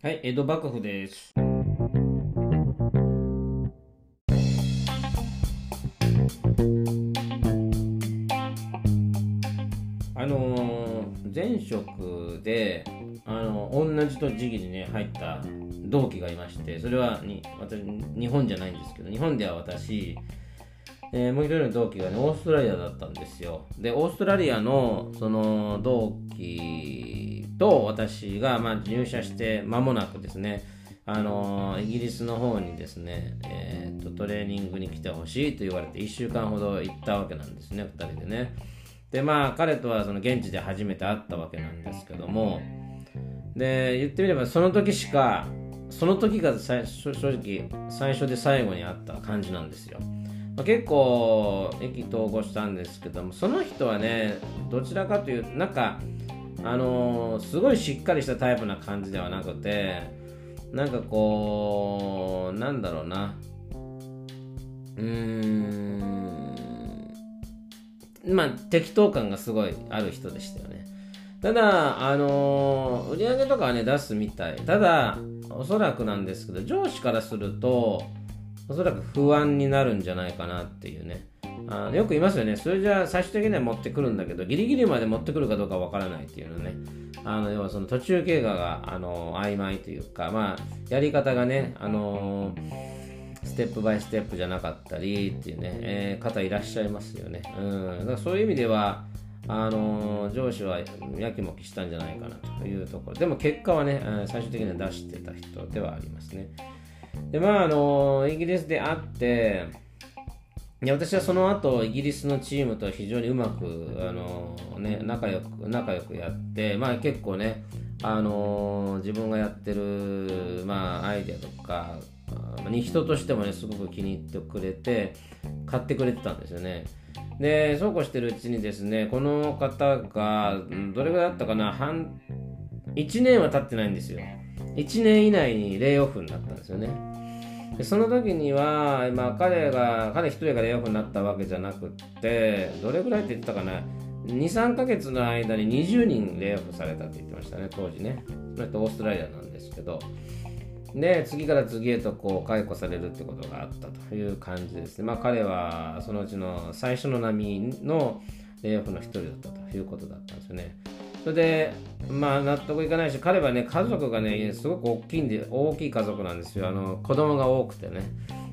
はい、江戸幕府です。あのー前職で、あの同じと時期にね入った同期がいましてそれはに私日本じゃないんですけど日本では私、えーもう一人の同期がねオーストラリアだったんですよでオーストラリアのその同期と私が、まあ、入社して間もなくですねあのイギリスの方にですね、えーとトレーニングに来てほしいと言われて1週間ほど行ったわけなんですね2人でね。でまあ彼とはその現地で初めて会ったわけなんですけどもで言ってみればその時しかその時が正直最初で最後に会った感じなんですよ、まあ結構意気投合したんですけどもその人はねどちらかというとなんかあのーすごいしっかりしたタイプな感じではなくてなんかこうなんだろうな。うーん。まあ適当感がすごいある人でしたよね。ただあのー売り上げとかはね出すみたい。ただおそらくなんですけど上司からするとおそらく不安になるんじゃないかなっていうね。あよく言いますよねそれじゃあ最終的には持ってくるんだけどギリギリまで持ってくるかどうかわからないっていうのねあの要はその途中経過があの曖昧というかまあやり方がねあのステップバイステップじゃなかったりっていうね、えー方いらっしゃいますよね。うん、だからそういう意味では、あのー上司はやきもきしたんじゃないかなというところ。でも結果はね、最終的には出してた人ではありますね。で、まあ、あのーイギリスで会って、いや私はその後イギリスのチームと非常にうまく、あのね、仲良く仲良くやって、まあ、結構ね、あの自分がやってる、まあ、アイデアとかあに人としてもねすごく気に入ってくれて買ってくれてたんですよね。でそうこうしてるうちにですねこの方がどれぐらいだったかな半1年は経ってないんですよ。1年以内にレイオフになったんですよね。でその時には、まあ、彼が彼一人がレイオフになったわけじゃなくってどれぐらいって言ってたかな？23ヶ月の間に20人レイオフされたって言ってましたね当時ね。それとオーストラリアなんですけど。で次から次へとこう解雇されるってことがあったという感じです。ねまあ彼はそのうちの最初の波のレイオフの一人だったということだったんですよね。それでまあ納得いかないし彼はね家族がねすごく大きいんで大きい家族なんですよ。あの子供が多くてね。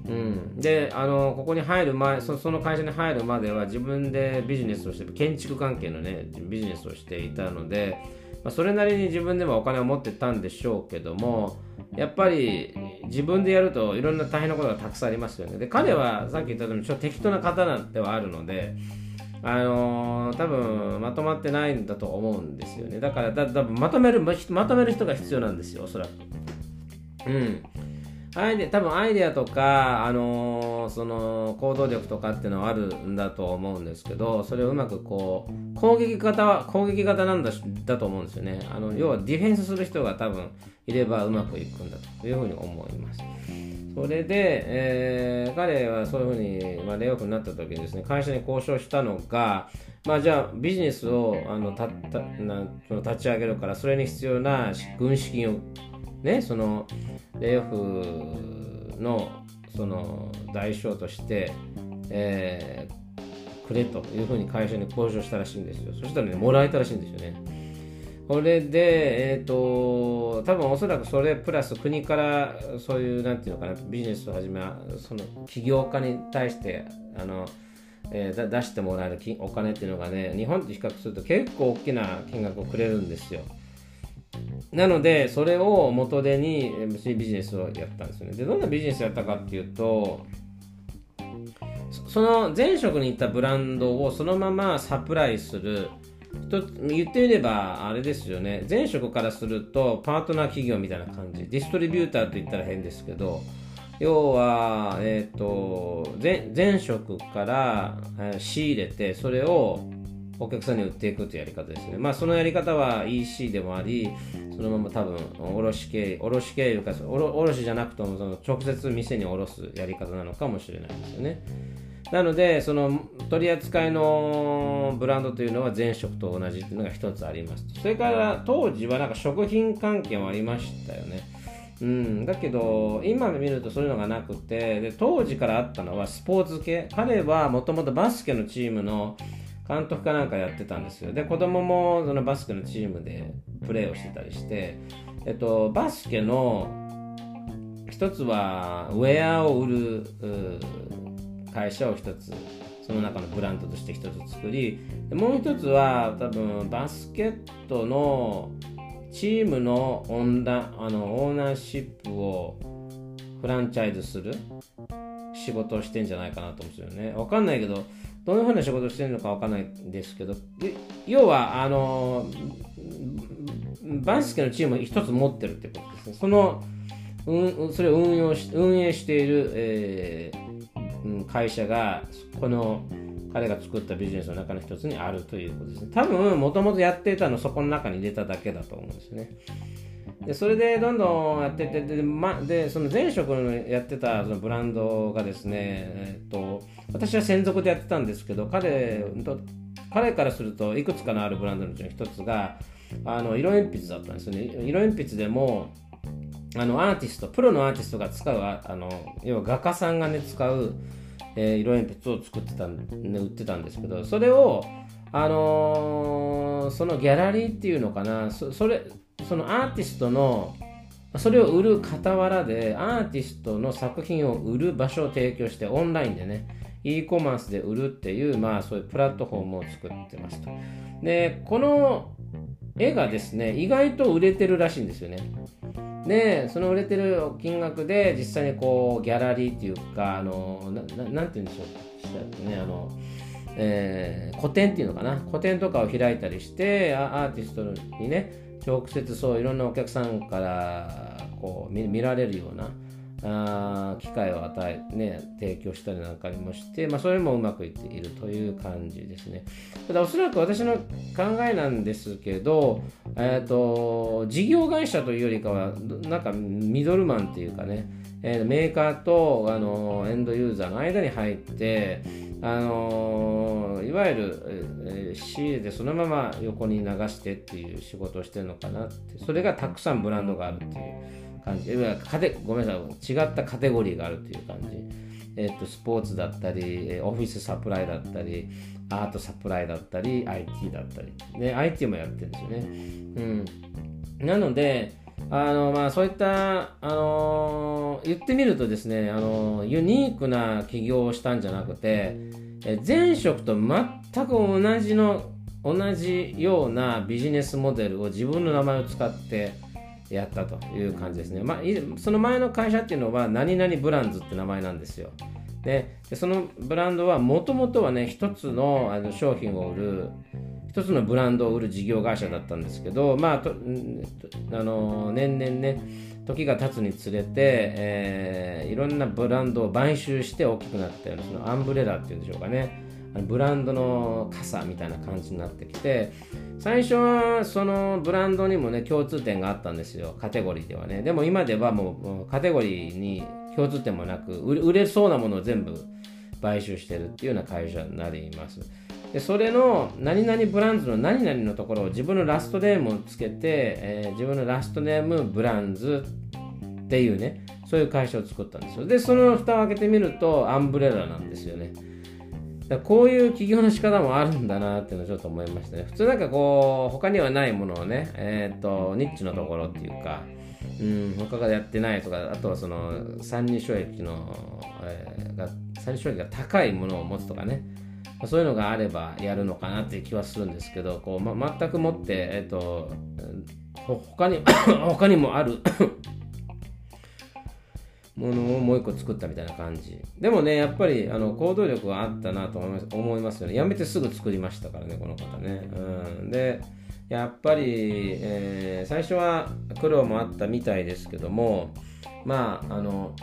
うん、であのここに入る前その会社に入るまでは自分でビジネスをして建築関係のねビジネスをしていたので、まあ、それなりに自分でもお金を持ってたんでしょうけどもやっぱり自分でやるといろんな大変なことがたくさんありますよね。で彼はさっき言ったようにちょっと適当な方ではあるのであのー多分まとまってないんだと思うんですよね。だからだ多分まとめるまとめる人が必要なんですよおそらく。うん。アイデ多分アイデアとか、あのーその行動力とかっていうのはあるんだと思うんですけどそれをうまくこう攻撃型は攻撃型なんだだと思うんですよね。あの要はディフェンスする人が多分いればうまくいくんだというふうに思います。それで、えー彼はそういうふうに、まあ、レイオフになった時にですね会社に交渉したのがまあじゃあビジネスをあのたたなその立ち上げるからそれに必要な軍資金をねそのレイオフのその代償として、えーくれというふうに会社に交渉したらしいんですよ。そしたらねもらえたらしいんですよね。これでえっ、と多分おそらくそれプラス国からそういうなんていうのかなビジネスを始めその起業家に対してあのえーだ出してもらえる金お金っていうのがね日本と比較すると結構大きな金額をくれるんですよ。なのでそれを元手にえービジネスをやったんですよね。でどんなビジネスをやったかっていうとそその前職に行ったブランドをそのままサプライすると言ってみればあれですよね前職からするとパートナー企業みたいな感じディストリビューターと言ったら変ですけど要は、えー、と前前職から、仕入れてそれをお客さんに売っていくというやり方ですね。まあそのやり方は EC でもあり、そのまま多分卸経卸経由か卸卸じゃなくてもその直接店に卸すやり方なのかもしれないですよね。なのでその取り扱いのブランドというのは前職と同じっていうのが一つあります。それから当時はなんか食品関係もありましたよね。うん、だけど今見るとそういうのがなくてで当時からあったのはスポーツ系彼はもともとバスケのチームの監督かなんかやってたんですよで子供もそのバスケのチームでプレーをしてたりして、えっと、バスケの一つはウェアを売る会社を一つその中のブランドとして一つ作りもう一つは多分バスケットのチームのオンラあのオーナーシップをフランチャイズする仕事をしてんじゃないかなと思うんですよね。わかんないけど、どんなふうな仕事をしてるのかわかんないんですけど、要は、あの、バスケのチームを一つ持ってるってことですね。その、うん、それを運用し運営している、えー、会社が、この彼が作ったビジネスの中の一つにあるということですね。多分、もともとやってたのそこの中に入れただけだと思うんですね。でそれでどんどんやっててで,、ま、でその前職のやってたそのブランドがですね、えっと、私は専属でやってたんですけど彼彼からするといくつかのあるブランドのうちの一つがあの色鉛筆だったんですよね色鉛筆でもあのアーティストプロのアーティストが使うあの要は画家さんがね使う、えー、色鉛筆を作ってたん、ね、売ってたんですけどそれをあのー、そのギャラリーっていうのかなそそれそのアーティストのそれを売る傍らでアーティストの作品を売る場所を提供してオンラインでね e コマースで売るっていうまあそういうプラットフォームを作ってますと。でこの絵がですね意外と売れてるらしいんですよねでその売れてる金額で実際にこうギャラリーっていうかあのななんて言うんでしょうねあのえー、個展っていうのかな。個展とかを開いたりしてアーティストにね直接そういろんなお客さんからこう見られるようなあ機会を与え、ね、提供したりなんかもして、まあ、それもうまくいっているという感じですね。ただおそらく私の考えなんですけど、えーと、事業会社というよりかはなんかミドルマンっていうかね、えー、メーカーとあのエンドユーザーの間に入ってあのいわゆる、えー、仕入れてそのまま横に流してっていう仕事をしてるのかなってそれがたくさんブランドがあるっていう感じ。カテごめんなさい違ったカテゴリーがあるっていう感じ、えーと、スポーツだったりオフィスサプライだったりアートサプライだったり IT だったり。で IT もやってるんですよね、うん、なのであのまあ、そういった、あの、言ってみるとですね、あの、ユニークな起業をしたんじゃなくて、え前職と全く同じの同じようなビジネスモデルを自分の名前を使ってやったという感じですね。まあ、その前の会社っていうのは何々ブランズって名前なんですよ。でそのブランドはもともとはね一つのあの商品を売る一つのブランドを売る事業会社だったんですけど、まあ、とあの年々ね時が経つにつれて、えー、いろんなブランドを買収して大きくなったようなそのアンブレラっていうんでしょうかねブランドの傘みたいな感じになってきて最初はそのブランドにもね共通点があったんですよ。カテゴリーではね。でも今ではもうカテゴリーに共通点もなく売れそうなものを全部買収してるっていうような会社になります。でそれの何々ブランズの何々のところを自分のラストネームをつけて、えー、自分のラストネームブランズっていうねそういう会社を作ったんですよ。でその蓋を開けてみるとアンブレラなんですよね。だこういう起業の仕方もあるんだなっていうのをちょっと思いましたね。普通なんかこう他にはないものをねえっ、ー、とニッチのところっていうかうん他がやってないとかあとはその三人障益の、えー、が三人障益が高いものを持つとかね。そういうのがあればやるのかなっていう気はするんですけどこう、ま、全くもって、えっと、他に 他にもあるものをもう一個作ったみたいな感じ。でもねやっぱりあの行動力はあったなと思いますよね。やめてすぐ作りましたからねこの方ね、うん、でやっぱり、えー、最初は苦労もあったみたいですけどもまああの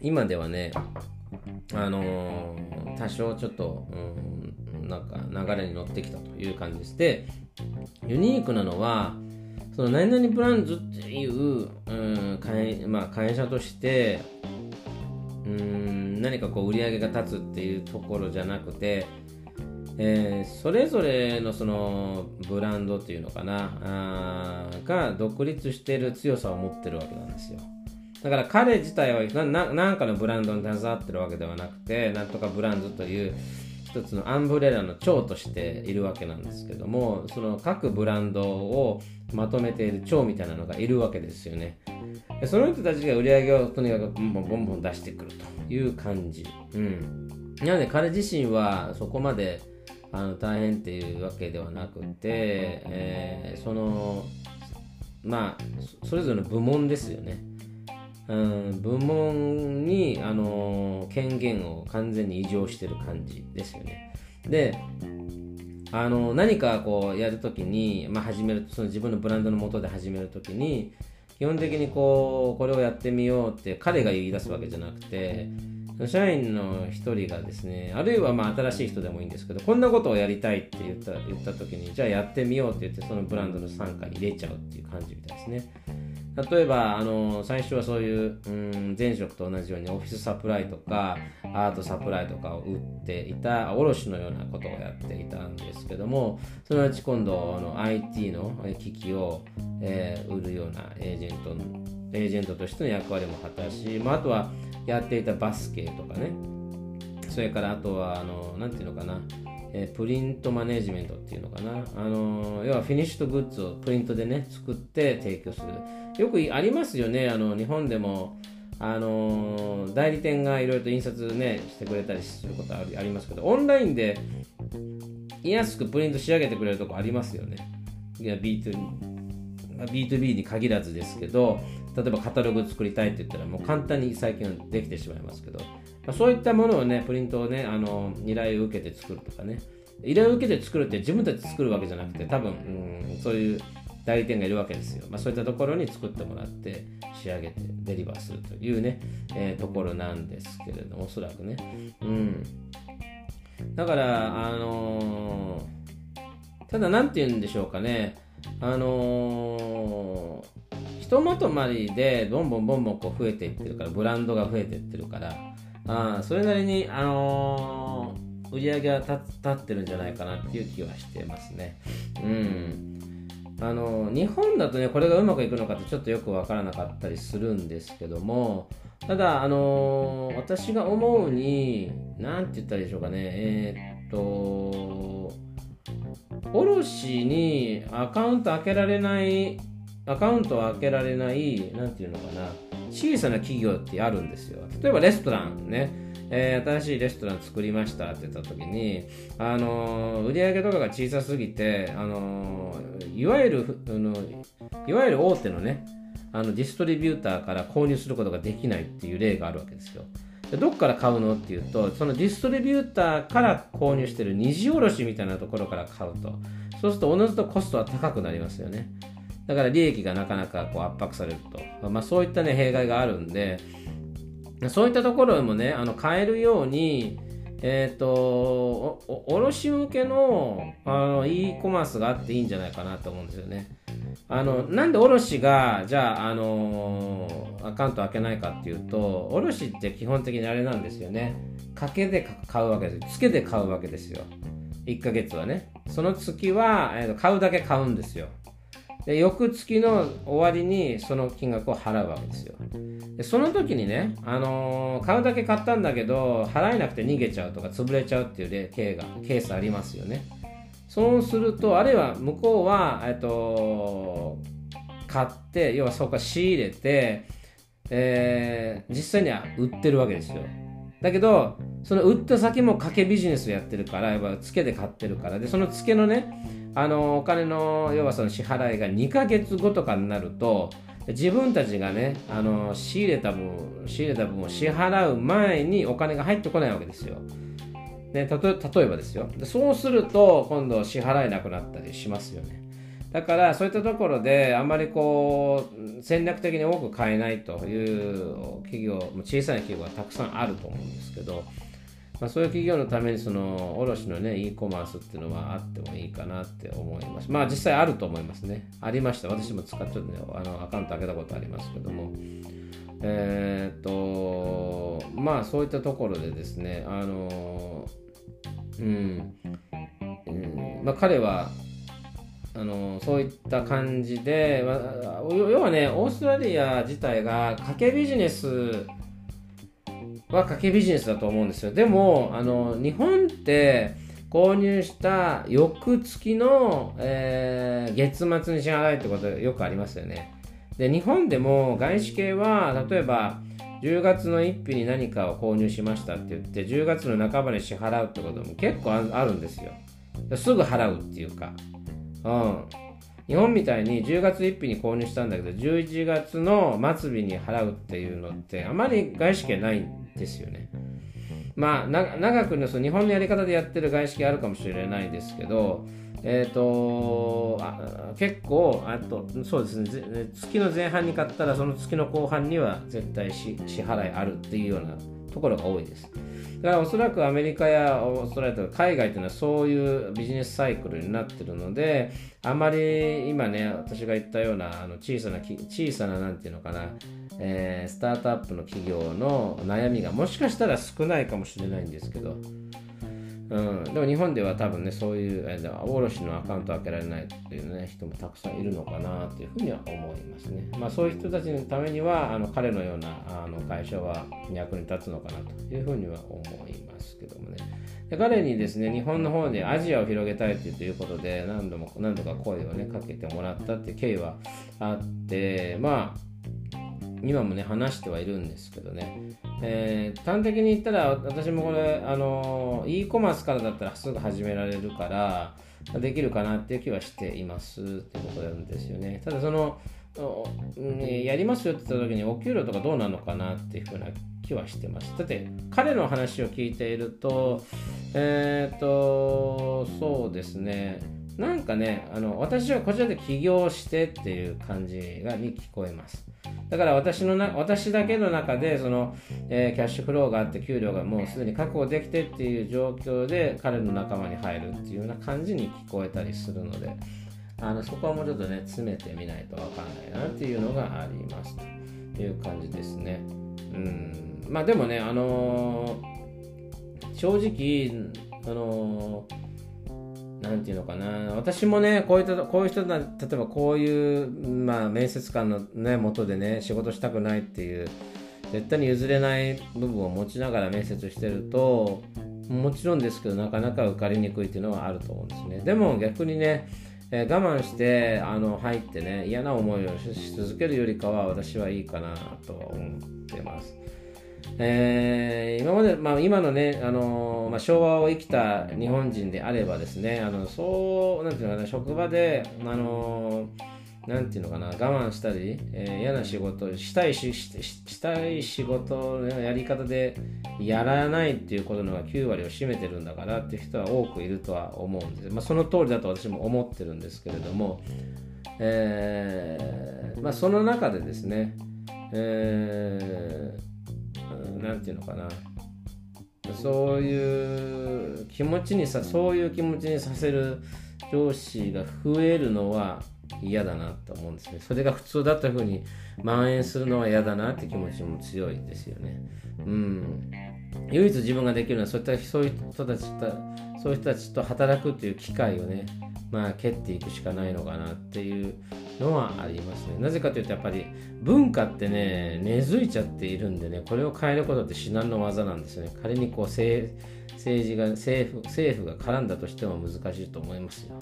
今ではねあのー、多少ちょっと、うん、なんか流れに乗ってきたという感じです。で、ユニークなのは、その何々ブランズっていう、うん会まあ、会社として、うん何かこう売り上げが立つっていうところじゃなくて、えー、それぞれのそのブランドっていうのかなあが独立してる強さを持ってるわけなんですよ。だから彼自体は何かのブランドに携わってるわけではなくて、なんとかブランドという一つのアンブレラの長としているわけなんですけども、その各ブランドをまとめている長みたいなのがいるわけですよね。その人たちが売り上げをとにかくボンボンボンボン出してくるという感じ。うん。なので彼自身はそこまであの大変っていうわけではなくて、えー、そのまあそれぞれの部門ですよね。うん、部門に、あの権限を完全に異常してる感じですよね。で、あの何かこうやるときに、まあ、始めるその自分のブランドのもとで始めるときに基本的にこうこれをやってみようって彼が言い出すわけじゃなくて社員の一人がですね、あるいはまあ新しい人でもいいんですけど、こんなことをやりたいって言った言った時に、じゃあやってみようって言って、そのブランドの傘下に入れちゃうっていう感じみたいですね。例えば、あの最初はそういう、うん、前職と同じようにオフィスサプライとか、アートサプライとかを売っていた、卸のようなことをやっていたんですけども、そのうち今度の IT の機器を、えー、売るようなエージェント、エージェントとしての役割も果たし、まあ、あとは、やっていたバスケとかね。それからあとはあのなんていうのかな、えー、プリントマネジメントっていうのかな。あの要はフィニッシュとグッズをプリントでね作って提供する。よくありますよね。あの日本でもあの代理店がいろいろと印刷ねしてくれたりすることありますけどオンラインで安くプリント仕上げてくれるとこありますよね。いや B2 B2B に限らずですけど例えばカタログ作りたいって言ったらもう簡単に最近はできてしまいますけど、まあ、そういったものをねプリントをねあの依頼を受けて作るとかね。依頼を受けて作るって自分たち作るわけじゃなくて多分うんそういう代理店がいるわけですよ、まあ、そういったところに作ってもらって仕上げてデリバーするというね、えー、ところなんですけれどもおそらくね。うん。だからあのー、ただ何て言うんでしょうかね。あのー、ひとまとまりでボンボンボンボンこう増えていってるからブランドが増えていってるからあそれなりに、あのー、売り上げは立ってるんじゃないかなっていう気はしてますね。うんあの日本だとねこれがうまくいくのかってちょっとよく分からなかったりするんですけどもただあの私が思うに何て言ったらいいでしょうかねえー、っと卸にアカウント開けられないアカウントを開けられない何て言うのかな。小さな企業ってあるんですよ。例えばレストランね。えー、新しいレストラン作りましたって言った時に、あのー、売上とかが小さすぎて、あのー、いわゆるあのいわゆる大手のねあのディストリビューターから購入することができないっていう例があるわけですよ。どっから買うのっていうとそのディストリビューターから購入してる二次卸みたいなところから買うと。そうするとおのずとコストは高くなりますよね。だから利益がなかなかこう圧迫されると、まあ、そういったね弊害があるんで。そういったところもねあの買えるようにえっ、ー、と卸向けのあの e コマースがあっていいんじゃないかなと思うんですよね。あのなんで卸がじゃあ、あのー、アカウント開けないかっていうと卸って基本的にあれなんですよね。賭けで買うわけですつけで買うわけですよ。1ヶ月はね。その月は、えー、買うだけ買うんですよ。で翌月の終わりにその金額を払うわけですよ。でその時にね、あのー、買うだけ買ったんだけど払えなくて逃げちゃうとか潰れちゃうっていうケーがケースありますよね。そうするとあるいは向こうは、えっと、買って要はそこか仕入れて、えー、実際には売ってるわけですよだけどその売った先も賭けビジネスをやってるからやっぱツケで買ってるからでそのツケのねあのお金の要はその支払いが2ヶ月後とかになると自分たちがねあの仕入れた分仕入れた分を支払う前にお金が入ってこないわけですよ。ね、例えばですよ。そうすると今度支払えなくなったりしますよね。だからそういったところであんまりこう戦略的に多く買えないという企業小さな企業がたくさんあると思うんですけど、まあ、そういう企業のためにその卸のね e コマースっていうのはあってもいいかなって思います。まあ実際あると思いますね。ありました。私も使っちゃって、ね、あのアカウント開けたことありますけども。えー、っとまあそういったところでですねあのうん。うん。まあ、彼はあのそういった感じで、まあ、要はねオーストラリア自体が賭けビジネスは賭けビジネスだと思うんですよ。でもあの日本って購入した翌月の、えー、月末に支払いってことよくありますよね。で日本でも外資系は例えば10月の1日に何かを購入しましたって言って10月の半ばに支払うってことも結構あるんですよすぐ払うっていうかうん。日本みたいに10月1日に購入したんだけど、11月の末日に払うっていうのって、あまり外資系ないんですよね。まあ、長くのその日本のやり方でやってる外資系あるかもしれないですけど、えーとあ結構あとそうですね月の前半に買ったらその月の後半には絶対支払いあるっていうようなところが多いです。だからおそらくアメリカやオーストラリアとか海外というのはそういうビジネスサイクルになってるのであまり今ね私が言ったようなあの小さな小さな何て言うのかな、えー、スタートアップの企業の悩みがもしかしたら少ないかもしれないんですけどうん、でも日本では多分ねそういう卸のアカウント開けられないっていう、ね、人もたくさんいるのかなっていうふうには思いますね。まあ、そういう人たちのためにはあの彼のようなあの会社は役に立つのかなというふうには思いますけどもね。で彼にですね日本の方でアジアを広げたいっていうことで何度も何度か声をねかけてもらったっていう経緯はあってまあ今もね話してはいるんですけどね、えー、端的に言ったら私もこれあの e コマースからだったらすぐ始められるからできるかなっていう気はしていますってことなんですよね。ただそのやりますよって言った時にお給料とかどうなのかなっていうふうな気はしてます。だって彼の話を聞いているとえっ、ー、とそうですね。なんかねあの私はこちらで起業してっていう感じがに聞こえます。だから私のな私だけの中でその、えー、キャッシュフローがあって給料がもうすでに確保できてっていう状況で彼の仲間に入るっていうような感じに聞こえたりするのであのそこはもうちょっとね詰めてみないとわかんないなっていうのがありますという感じですね。うんまあでもねあのー、正直あのーなんていうのかな。私もねこういうこういう人だ例えばこういう、まあ、面接官のね元でね仕事したくないっていう絶対に譲れない部分を持ちながら面接してるともちろんですけどなかなか受かりにくいっていうのはあると思うんですね。でも逆にね、えー、我慢してあの入ってね嫌な思いをし続けるよりかは私はいいかなとは思ってます。えー、今まで、まあ、今のね、あのまあ、昭和を生きた日本人であればですね、あのそう、なんていうのかな、職場で、あのなんていうのかな、我慢したり、えー、嫌な仕事、したいししたい仕事のやり方でやらないっていうことのが9割を占めてるんだからっていう人は多くいるとは思うんです。まあ、その通りだと私も思ってるんですけれども、えーまあ、その中でですね、えー何て言うのかな。そういう気持ちにさそういう気持ちにさせる上司が増えるのは嫌だなと思うんですね。それが普通だったふうに蔓延するのは嫌だなって気持ちも強いですよね。うん。唯一自分ができるのはそういったそういう人たちとそういう人たちと働くっていう機会をねまあ蹴っていくしかないのかなっていうのはありますね。なぜかというとやっぱり文化ってね根付いちゃっているんでねこれを変えることって至難の技なんですね。仮にこう政治が政府政府が絡んだとしても難しいと思いますよ。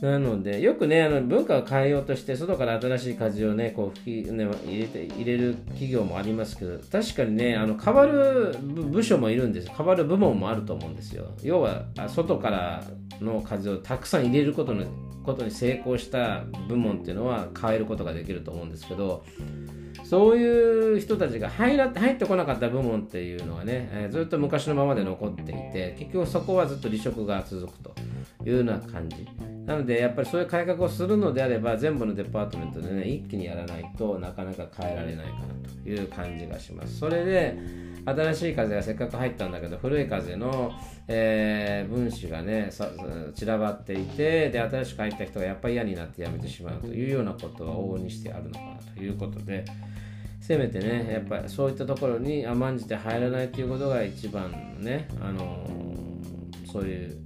なので、よくね、あの文化を変えようとして、外から新しい風をね、こう吹き、ね、入れて入れる企業もありますけど、確かにね、あの変わる部署もいるんです。変わる部門もあると思うんですよ。要は、外からの風をたくさん入れることのことに成功した部門っていうのは変えることができると思うんですけどそういう人たちが入ら入ってこなかった部門っていうのはね、えー、ずっと昔のままで残っていて結局そこはずっと離職が続くというような感じなのでやっぱりそういう改革をするのであれば全部のデパートメントでね一気にやらないとなかなか変えられないかなという感じがします。それで新しい風がせっかく入ったんだけど古い風の、えー、分子がね散らばっていてで新しく入った人がやっぱり嫌になって辞めてしまうというようなことは往々にしてあるのかなということでせめてねやっぱりそういったところに甘んじて入らないということが一番ねあの、そういう、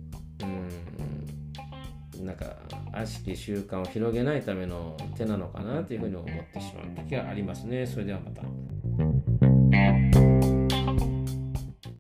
うんなんか悪しき習慣を広げないための手なのかなというふうに思ってしまう時がありますね。それではまた。